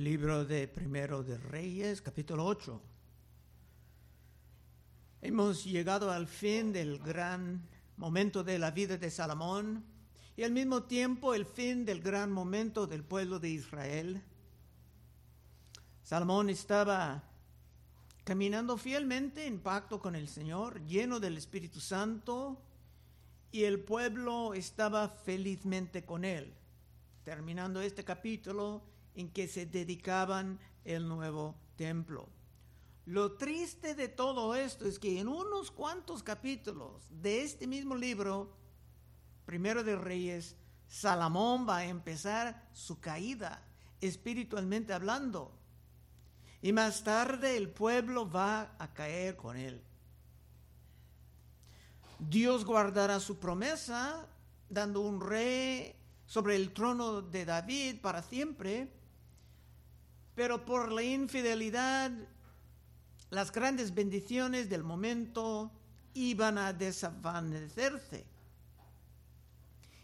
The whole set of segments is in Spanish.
Libro de Primero de Reyes, capítulo 8. Hemos llegado al fin del gran momento de la vida de Salomón y al mismo tiempo el fin del gran momento del pueblo de Israel. Salomón estaba caminando fielmente en pacto con el Señor, lleno del Espíritu Santo, y el pueblo estaba felizmente con él. Terminando este capítulo en que se dedicaban el nuevo templo. Lo triste de todo esto es que en unos cuantos capítulos de este mismo libro, primero de Reyes, Salomón va a empezar su caída espiritualmente hablando. Y más tarde el pueblo va a caer con él. Dios guardará su promesa, dando un rey sobre el trono de David para siempre, pero por la infidelidad, las grandes bendiciones del momento iban a desvanecerse.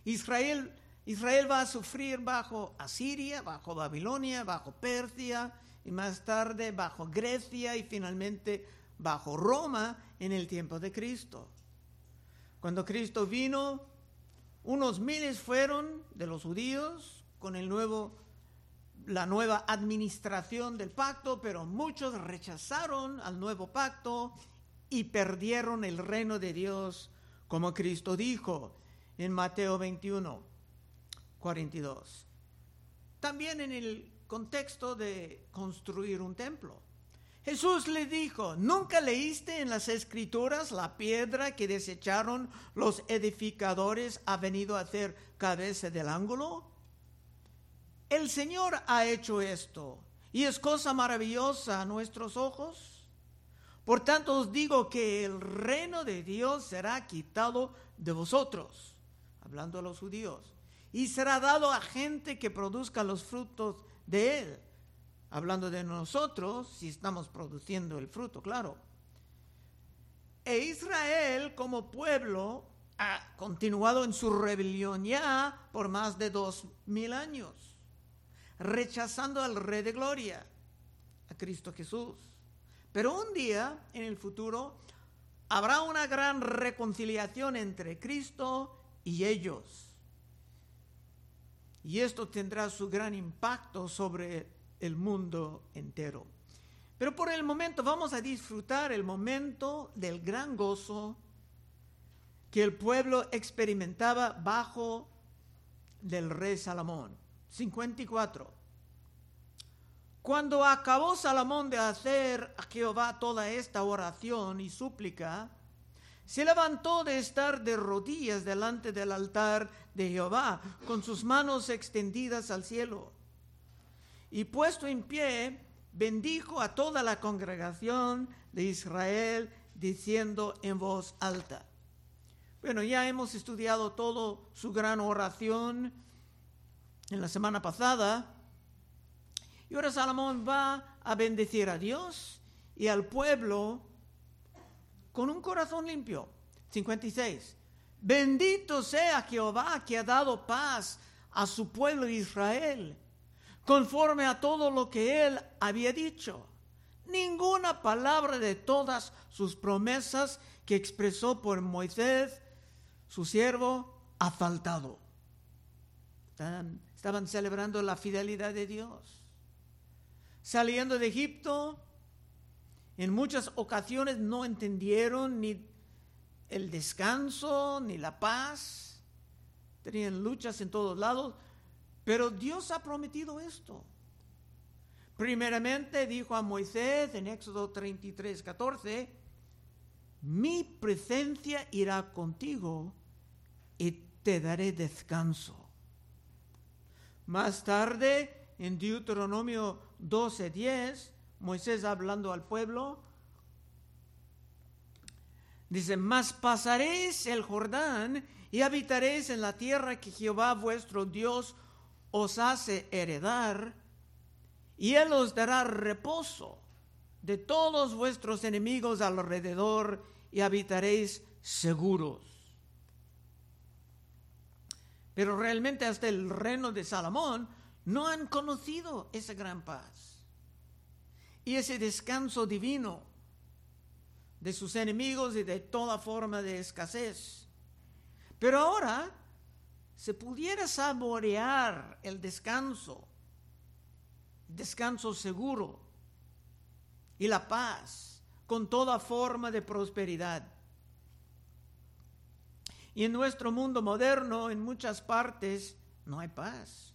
Israel, Israel va a sufrir bajo Asiria, bajo Babilonia, bajo Persia y más tarde bajo Grecia y finalmente bajo Roma en el tiempo de Cristo. Cuando Cristo vino, unos miles fueron de los judíos con el nuevo, la nueva administración del pacto, pero muchos rechazaron al nuevo pacto y perdieron el reino de Dios, como Cristo dijo en Mateo 21, 42. También en el contexto de construir un templo. Jesús le dijo, ¿nunca leíste en las escrituras la piedra que desecharon los edificadores ha venido a hacer cabeza del ángulo? El Señor ha hecho esto y es cosa maravillosa a nuestros ojos. Por tanto os digo que el reino de Dios será quitado de vosotros, hablando a los judíos, y será dado a gente que produzca los frutos de él hablando de nosotros, si estamos produciendo el fruto, claro. E Israel como pueblo ha continuado en su rebelión ya por más de dos mil años, rechazando al Rey de Gloria, a Cristo Jesús. Pero un día, en el futuro, habrá una gran reconciliación entre Cristo y ellos. Y esto tendrá su gran impacto sobre el mundo entero. Pero por el momento vamos a disfrutar el momento del gran gozo que el pueblo experimentaba bajo del rey Salomón. 54. Cuando acabó Salomón de hacer a Jehová toda esta oración y súplica, se levantó de estar de rodillas delante del altar de Jehová, con sus manos extendidas al cielo y puesto en pie, bendijo a toda la congregación de Israel, diciendo en voz alta. Bueno, ya hemos estudiado todo su gran oración en la semana pasada. Y ahora Salomón va a bendecir a Dios y al pueblo con un corazón limpio. 56. Bendito sea Jehová que ha dado paz a su pueblo Israel conforme a todo lo que él había dicho. Ninguna palabra de todas sus promesas que expresó por Moisés, su siervo, ha faltado. Estaban, celebrando la fidelidad de Dios. Saliendo de Egipto, en muchas ocasiones no entendieron ni el descanso ni la paz. Tenían luchas en todos lados, pero Dios ha prometido esto. Primeramente dijo a Moisés en Éxodo 33, 14, mi presencia irá contigo y te daré descanso. Más tarde, en Deuteronomio 12, 10, Moisés hablando al pueblo, dice, mas pasaréis el Jordán y habitaréis en la tierra que Jehová vuestro Dios os hace heredar, y Él os dará reposo de todos vuestros enemigos alrededor y habitaréis seguros. Pero realmente hasta el reino de Salomón no han conocido esa gran paz y ese descanso divino de sus enemigos y de toda forma de escasez. Pero ahora se pudiera saborear el descanso, descanso seguro y la paz con toda forma de prosperidad. Y en nuestro mundo moderno, en muchas partes, no hay paz.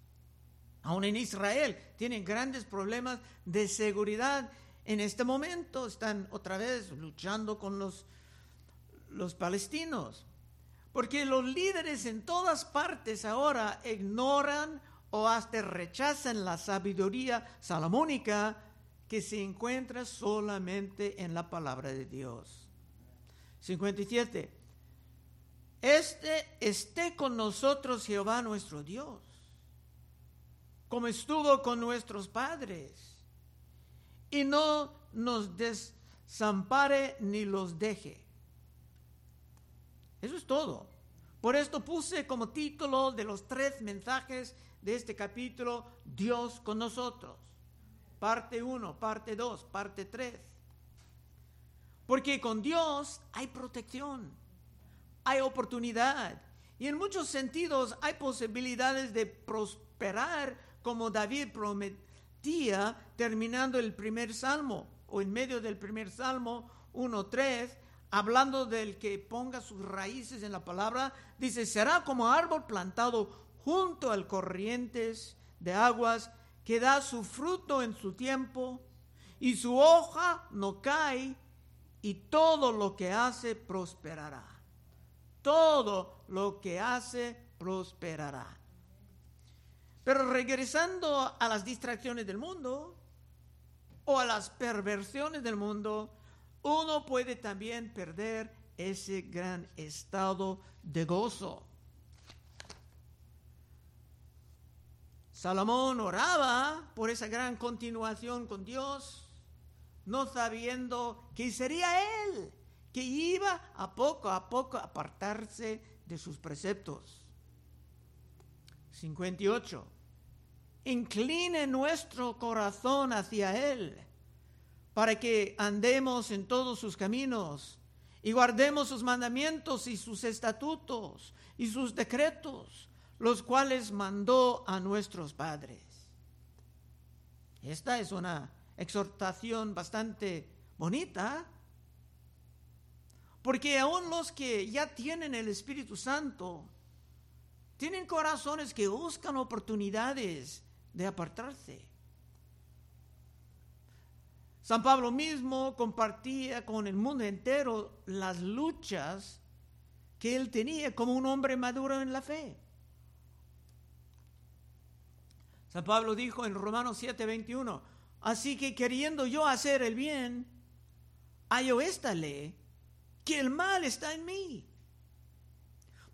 Aún en Israel tienen grandes problemas de seguridad. En este momento están otra vez luchando con los, los palestinos. Porque los líderes en todas partes ahora ignoran o hasta rechazan la sabiduría salomónica que se encuentra solamente en la palabra de Dios. 57. Este esté con nosotros Jehová nuestro Dios, como estuvo con nuestros padres, y no nos desampare ni los deje. Eso es todo. Por esto puse como título de los tres mensajes de este capítulo, Dios con nosotros parte 1, parte 2, parte 3. Porque con Dios hay protección, hay oportunidad y en muchos sentidos hay posibilidades de prosperar como David prometía terminando el primer salmo o en medio del primer salmo 1.3 hablando del que ponga sus raíces en la palabra, dice, será como árbol plantado junto al corrientes de aguas que da su fruto en su tiempo y su hoja no cae y todo lo que hace prosperará. Todo lo que hace prosperará. Pero regresando a las distracciones del mundo o a las perversiones del mundo, uno puede también perder ese gran estado de gozo. Salomón oraba por esa gran continuación con Dios, no sabiendo que sería él, que iba a poco a poco a apartarse de sus preceptos. 58. Incline nuestro corazón hacia Él, para que andemos en todos sus caminos y guardemos sus mandamientos y sus estatutos y sus decretos los cuales mandó a nuestros padres. Esta es una exhortación bastante bonita, porque aún los que ya tienen el Espíritu Santo, tienen corazones que buscan oportunidades de apartarse. San Pablo mismo compartía con el mundo entero las luchas que él tenía como un hombre maduro en la fe. San Pablo dijo en Romanos 7:21, así que queriendo yo hacer el bien, hallo esta ley, que el mal está en mí.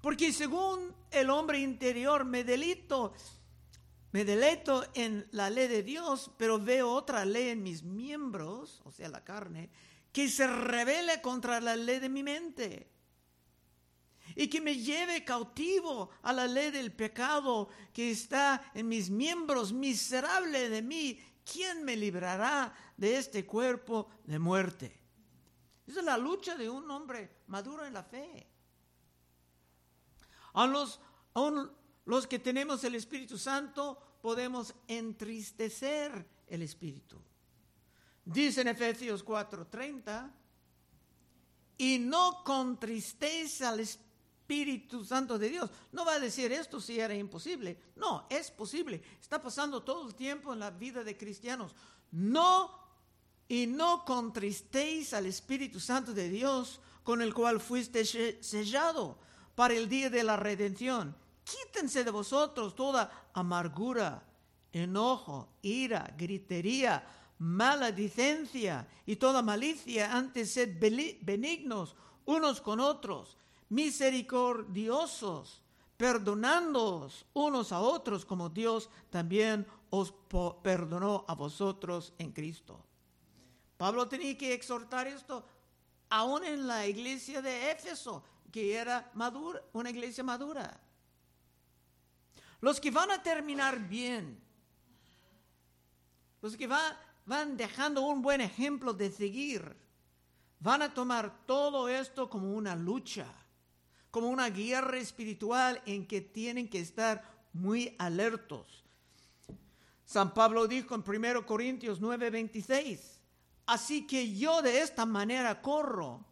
Porque según el hombre interior me delito, me deleito en la ley de Dios, pero veo otra ley en mis miembros, o sea, la carne, que se revela contra la ley de mi mente y que me lleve cautivo a la ley del pecado que está en mis miembros, miserable de mí. ¿Quién me librará de este cuerpo de muerte? Esa es la lucha de un hombre maduro en la fe. A los, a los que tenemos el Espíritu Santo podemos entristecer el Espíritu. Dice en Efesios 4:30, y no contristéis al Espíritu Santo de Dios. No va a decir esto si era imposible. No, es posible. Está pasando todo el tiempo en la vida de cristianos. No y no contristéis al Espíritu Santo de Dios con el cual fuiste sellado para el día de la redención. Quítense de vosotros toda amargura, enojo, ira, gritería, maledicencia y toda malicia. Antes sed benignos unos con otros misericordiosos, perdonándoos unos a otros como Dios también os perdonó a vosotros en Cristo. Pablo tenía que exhortar esto aún en la iglesia de Éfeso, que era una iglesia madura. Los que van a terminar bien los que van dejando un buen ejemplo de seguir, van a tomar todo esto como una lucha, como una guerra espiritual en que tienen que estar muy alertos. San Pablo dijo en 1 Corintios 9:26, así que yo de esta manera corro,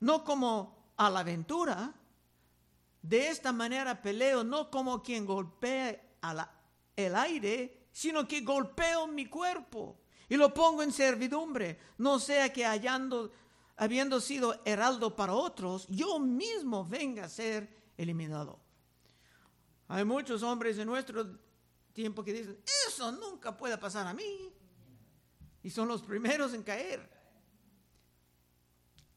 no como a la aventura, de esta manera peleo, no como quien golpea el aire, sino que golpeo mi cuerpo y lo pongo en servidumbre, no sea que hallando, habiendo sido heraldo para otros, yo mismo venga a ser eliminado. Hay muchos hombres en nuestro tiempo que dicen, eso nunca puede pasar a mí. Y son los primeros en caer.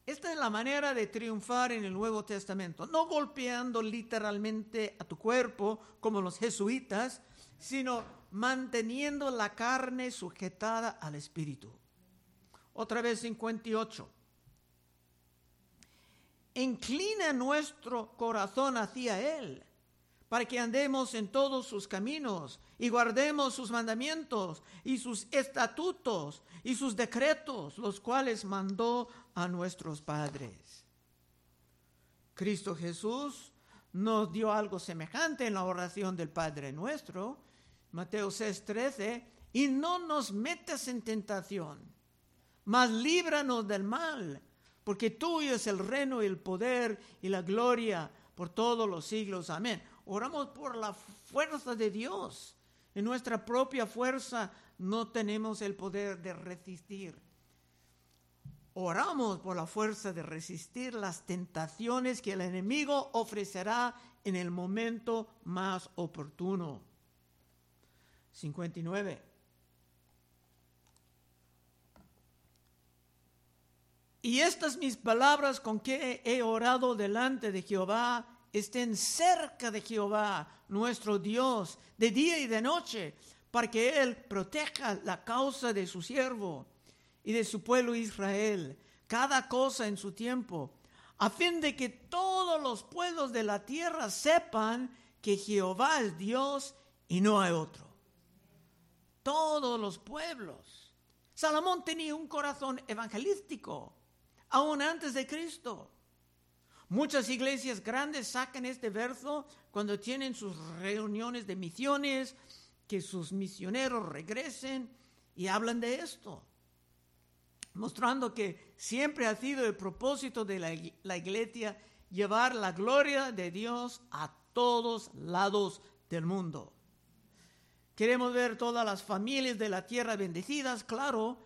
Esta es la manera de triunfar en el Nuevo Testamento, no golpeando literalmente a tu cuerpo como los jesuitas, sino manteniendo la carne sujetada al Espíritu. Otra vez 58. Inclina nuestro corazón hacia Él, para que andemos en todos sus caminos y guardemos sus mandamientos y sus estatutos y sus decretos, los cuales mandó a nuestros padres. Cristo Jesús nos dio algo semejante en la oración del Padre nuestro, Mateo 6:13, y no nos metas en tentación, mas líbranos del mal, porque tuyo es el reino y el poder y la gloria por todos los siglos. Amén. Oramos por la fuerza de Dios. En nuestra propia fuerza no tenemos el poder de resistir oramos por la fuerza de resistir las tentaciones que el enemigo ofrecerá en el momento más oportuno. 59. Y estas mis palabras con que he orado delante de Jehová estén cerca de Jehová, nuestro Dios, de día y de noche, para que Él proteja la causa de su siervo y de su pueblo Israel, cada cosa en su tiempo, a fin de que todos los pueblos de la tierra sepan que Jehová es Dios y no hay otro. Todos los pueblos. Salomón tenía un corazón evangelístico, aún antes de Cristo. Muchas iglesias grandes sacan este verso cuando tienen sus reuniones de misiones, que sus misioneros regresen y hablan de esto mostrando que siempre ha sido el propósito de la, iglesia llevar la gloria de Dios a todos lados del mundo. Queremos ver todas las familias de la tierra bendecidas, claro,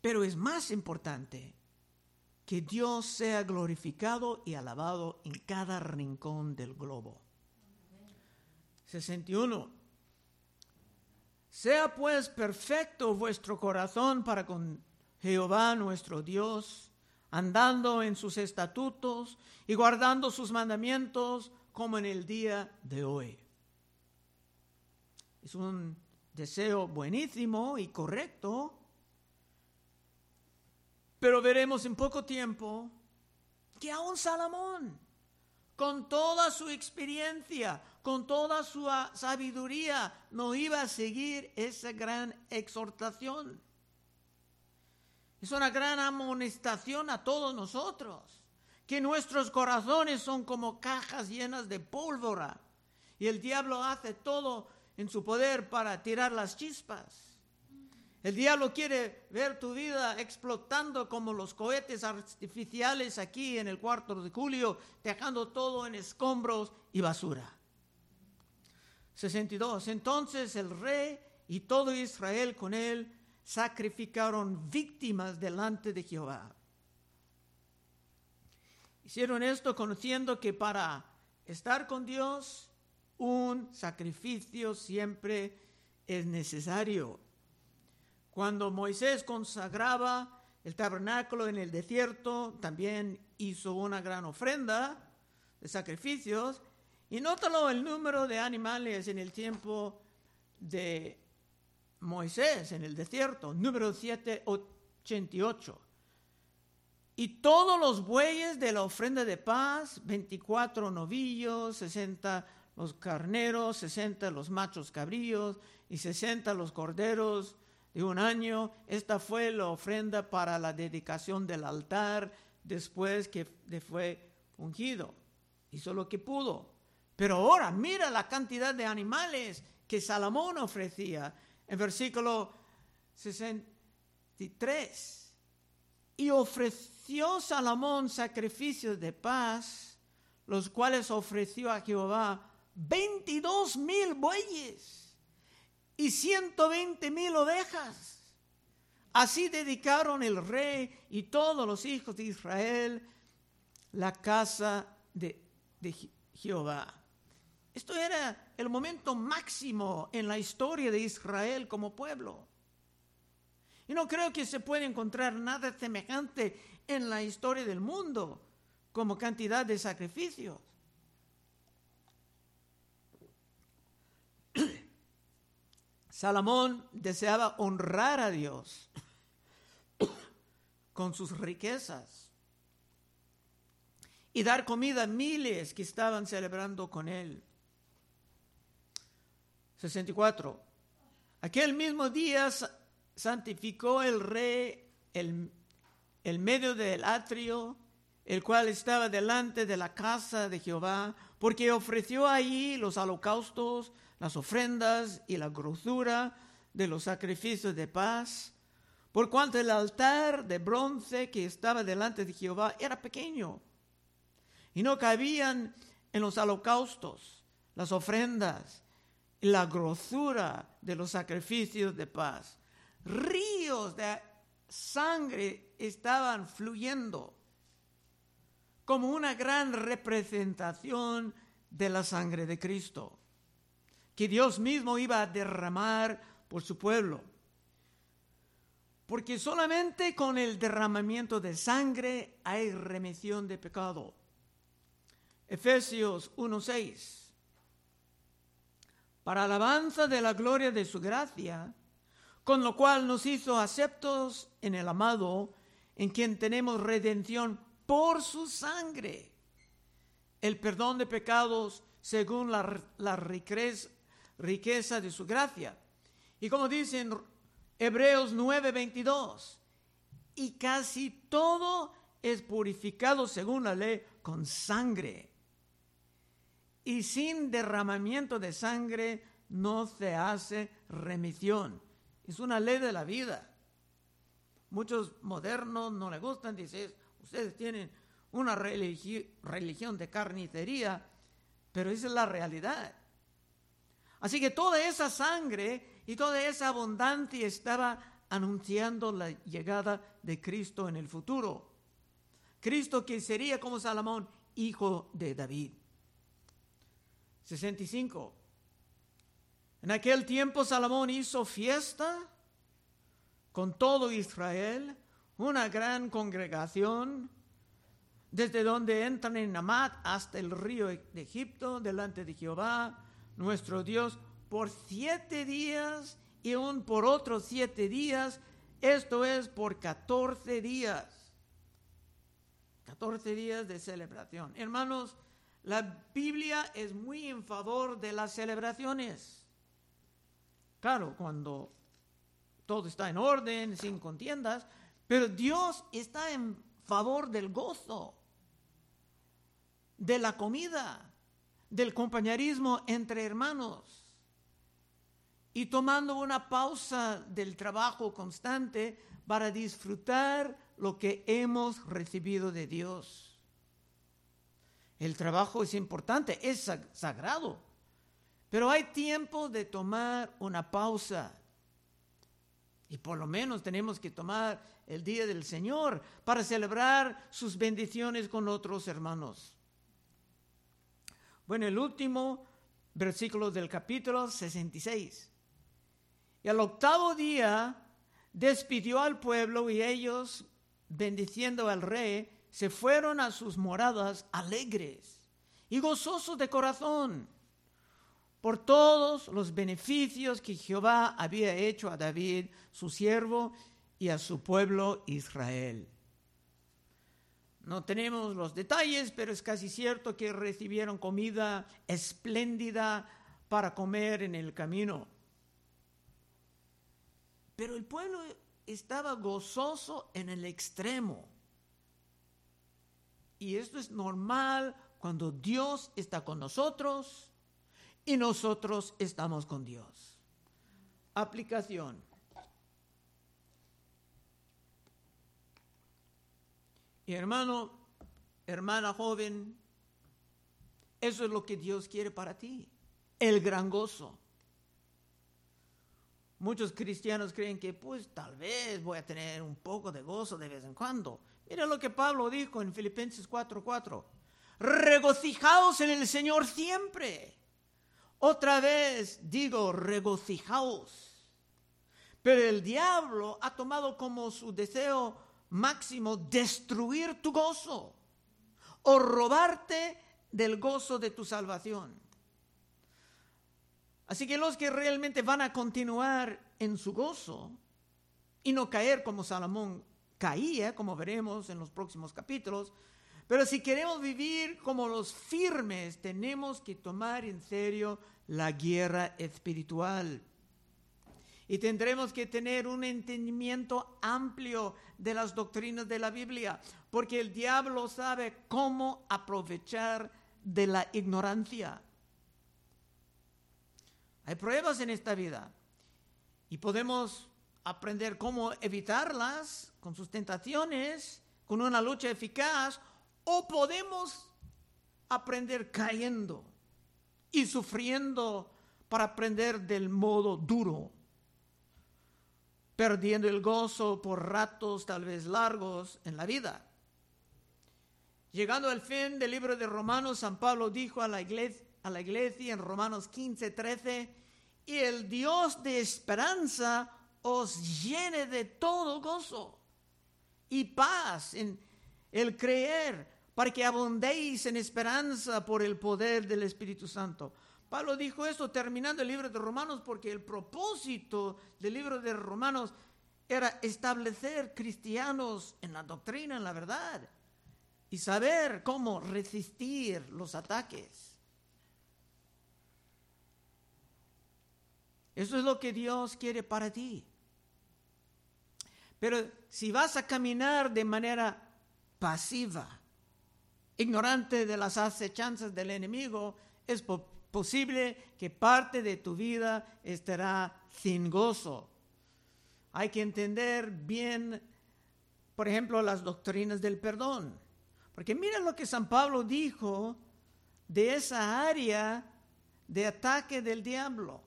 pero es más importante que Dios sea glorificado y alabado en cada rincón del globo. 61. Sea pues perfecto vuestro corazón para con Jehová nuestro Dios, andando en sus estatutos y guardando sus mandamientos como en el día de hoy. Es un deseo buenísimo y correcto, pero veremos en poco tiempo que aún Salomón, con toda su experiencia, con toda su sabiduría, no iba a seguir esa gran exhortación. Es una gran amonestación a todos nosotros, que nuestros corazones son como cajas llenas de pólvora y el diablo hace todo en su poder para tirar las chispas. El diablo quiere ver tu vida explotando como los cohetes artificiales aquí en el cuarto de julio, dejando todo en escombros y basura. 62. Entonces el rey y todo Israel con él sacrificaron víctimas delante de Jehová. Hicieron esto conociendo que para estar con Dios un sacrificio siempre es necesario. Cuando Moisés consagraba el tabernáculo en el desierto, también hizo una gran ofrenda de sacrificios y nótalo el número de animales en el tiempo de Moisés en el desierto, número 788. Y todos los bueyes de la ofrenda de paz, 24 novillos, 60 los carneros, 60 los machos cabríos y 60 los corderos de un año. Esta fue la ofrenda para la dedicación del altar después que fue ungido. Hizo lo que pudo. Pero ahora mira la cantidad de animales que Salomón ofrecía. En versículo 63. Y ofreció Salomón sacrificios de paz, los cuales ofreció a Jehová 22 mil bueyes y 120 mil ovejas. Así dedicaron el rey y todos los hijos de Israel la casa de, de Jehová. Esto era el momento máximo en la historia de Israel como pueblo. Y no creo que se pueda encontrar nada semejante en la historia del mundo como cantidad de sacrificios. Salomón deseaba honrar a Dios con sus riquezas y dar comida a miles que estaban celebrando con él. 64. Aquel mismo día santificó el rey el, el medio del atrio, el cual estaba delante de la casa de Jehová, porque ofreció allí los holocaustos, las ofrendas y la grosura de los sacrificios de paz, por cuanto el altar de bronce que estaba delante de Jehová era pequeño y no cabían en los holocaustos, las ofrendas y la grosura de los sacrificios de paz. Ríos de sangre estaban fluyendo como una gran representación de la sangre de Cristo que Dios mismo iba a derramar por su pueblo. Porque solamente con el derramamiento de sangre hay remisión de pecado. Efesios 1:6. Para alabanza de la gloria de su gracia, con lo cual nos hizo aceptos en el amado, en quien tenemos redención por su sangre, el perdón de pecados según la, riqueza de su gracia. Y como dicen Hebreos 9:22, y casi todo es purificado según la ley con sangre. Y sin derramamiento de sangre no se hace remisión. Es una ley de la vida. Muchos modernos no le gustan, dicen, ustedes tienen una religión de carnicería, pero esa es la realidad. Así que toda esa sangre y toda esa abundancia estaba anunciando la llegada de Cristo en el futuro. Cristo que sería como Salomón, hijo de David. 65. En aquel tiempo Salomón hizo fiesta con todo Israel, una gran congregación, desde donde entran en Amat hasta el río de Egipto, delante de Jehová, nuestro Dios por siete días y aún por otros siete días, esto es por catorce días. Catorce días de celebración. Hermanos, la Biblia es muy en favor de las celebraciones. Claro, cuando todo está en orden, sin contiendas, pero Dios está en favor del gozo, de la comida, del compañerismo entre hermanos y tomando una pausa del trabajo constante para disfrutar lo que hemos recibido de Dios. El trabajo es importante, es sagrado, pero hay tiempo de tomar una pausa. Y por lo menos tenemos que tomar el día del Señor para celebrar sus bendiciones con otros hermanos. Bueno, el último versículo del capítulo 66. Y al octavo día despidió al pueblo y ellos, bendiciendo al rey, se fueron a sus moradas alegres y gozosos de corazón por todos los beneficios que Jehová había hecho a David, su siervo, y a su pueblo Israel. no tenemos los detalles, pero es casi cierto que recibieron comida espléndida para comer en el camino. Pero el pueblo estaba gozoso en el extremo. Y esto es normal cuando Dios está con nosotros y nosotros estamos con Dios. Aplicación. Y hermano, hermana joven, eso es lo que Dios quiere para ti, el gran gozo. Muchos cristianos creen que pues tal vez voy a tener un poco de gozo de vez en cuando. Mira lo que Pablo dijo en Filipenses 4:4. Regocijaos en el Señor siempre. Otra vez digo, regocijaos. Pero el diablo ha tomado como su deseo máximo destruir tu gozo o robarte del gozo de tu salvación. Así que los que realmente van a continuar en su gozo y no caer como Salomón caía, como veremos en los próximos capítulos, pero si queremos vivir como los firmes, tenemos que tomar en serio la guerra espiritual. Y tendremos que tener un entendimiento amplio de las doctrinas de la Biblia, porque el diablo sabe cómo aprovechar de la ignorancia. Hay pruebas en esta vida y podemos aprender cómo evitarlas con sus tentaciones, con una lucha eficaz, o podemos aprender cayendo y sufriendo para aprender del modo duro, perdiendo el gozo por ratos tal vez largos en la vida. Llegando al fin del libro de Romanos, San Pablo dijo a la iglesia, a la iglesia en Romanos 15, 13, y el Dios de esperanza os llene de todo gozo y paz en el creer, para que abundéis en esperanza por el poder del Espíritu Santo. Pablo dijo esto terminando el libro de Romanos porque el propósito del libro de Romanos era establecer cristianos en la doctrina, en la verdad, y saber cómo resistir los ataques. Eso es lo que Dios quiere para ti. Pero si vas a caminar de manera pasiva, ignorante de las acechanzas del enemigo, es posible que parte de tu vida estará sin gozo. Hay que entender bien, por ejemplo, las doctrinas del perdón. Porque mira lo que San Pablo dijo de esa área de ataque del diablo.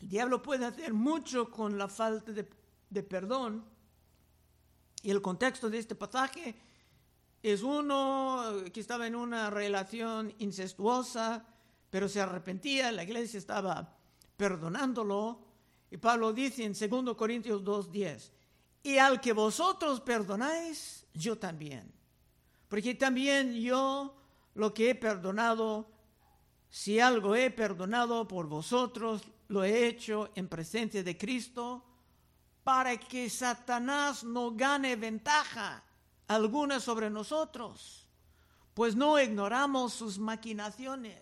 El diablo puede hacer mucho con la falta de, perdón. Y el contexto de este pasaje es uno que estaba en una relación incestuosa, pero se arrepentía, la iglesia estaba perdonándolo. Y Pablo dice en 2 Corintios 2.10, y al que vosotros perdonáis, yo también. Porque también yo lo que he perdonado, si algo he perdonado por vosotros, lo he hecho en presencia de Cristo para que Satanás no gane ventaja alguna sobre nosotros, pues no ignoramos sus maquinaciones.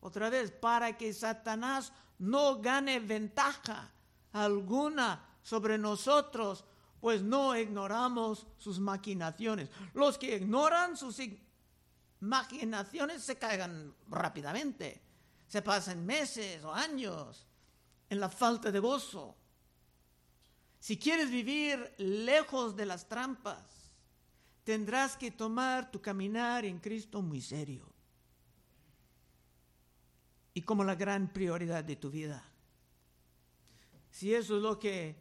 Otra vez, para que Satanás no gane ventaja alguna sobre nosotros, pues no ignoramos sus maquinaciones. Los que ignoran sus maquinaciones se caigan rápidamente se pasan meses o años en la falta de gozo. Si quieres vivir lejos de las trampas, tendrás que tomar tu caminar en Cristo muy serio y como la gran prioridad de tu vida. Si eso es lo que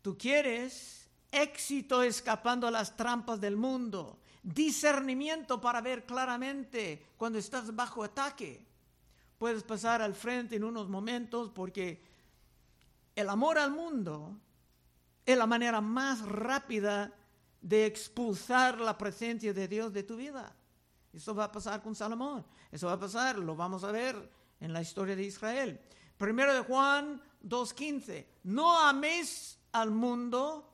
tú quieres, éxito escapando a las trampas del mundo, discernimiento para ver claramente cuando estás bajo ataque puedes pasar al frente en unos momentos porque el amor al mundo es la manera más rápida de expulsar la presencia de Dios de tu vida. Eso va a pasar con Salomón. Eso va a pasar, lo vamos a ver en la historia de Israel. Primero de Juan 2.15. No améis al mundo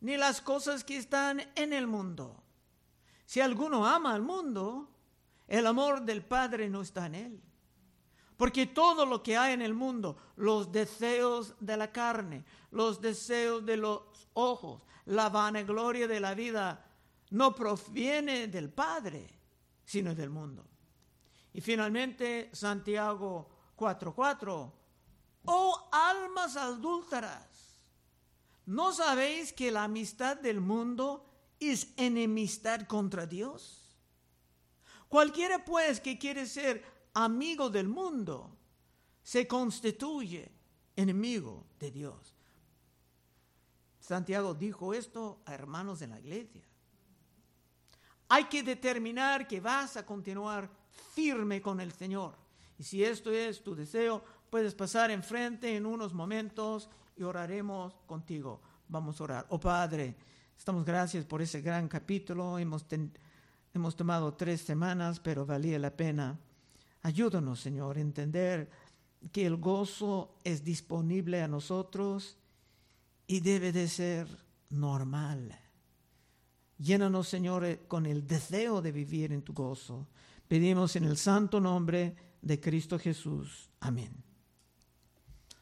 ni las cosas que están en el mundo. Si alguno ama al mundo, el amor del Padre no está en él. Porque todo lo que hay en el mundo, los deseos de la carne, los deseos de los ojos, la vanagloria de la vida, no proviene del Padre, sino del mundo. Y finalmente Santiago 4:4, oh almas adúlteras, ¿no sabéis que la amistad del mundo es enemistad contra Dios? Cualquiera pues que quiere ser amigo del mundo se constituye enemigo de Dios. Santiago dijo esto a hermanos en la iglesia. Hay que determinar que vas a continuar firme con el Señor. Y si esto es tu deseo, puedes pasar enfrente en unos momentos y oraremos contigo. Vamos a orar. Oh Padre, estamos gracias por ese gran capítulo. Hemos, hemos tomado tres semanas, pero valía la pena. Ayúdanos, Señor, a entender que el gozo es disponible a nosotros y debe de ser normal. Llénanos, Señor, con el deseo de vivir en tu gozo. Pedimos en el santo nombre de Cristo Jesús. Amén.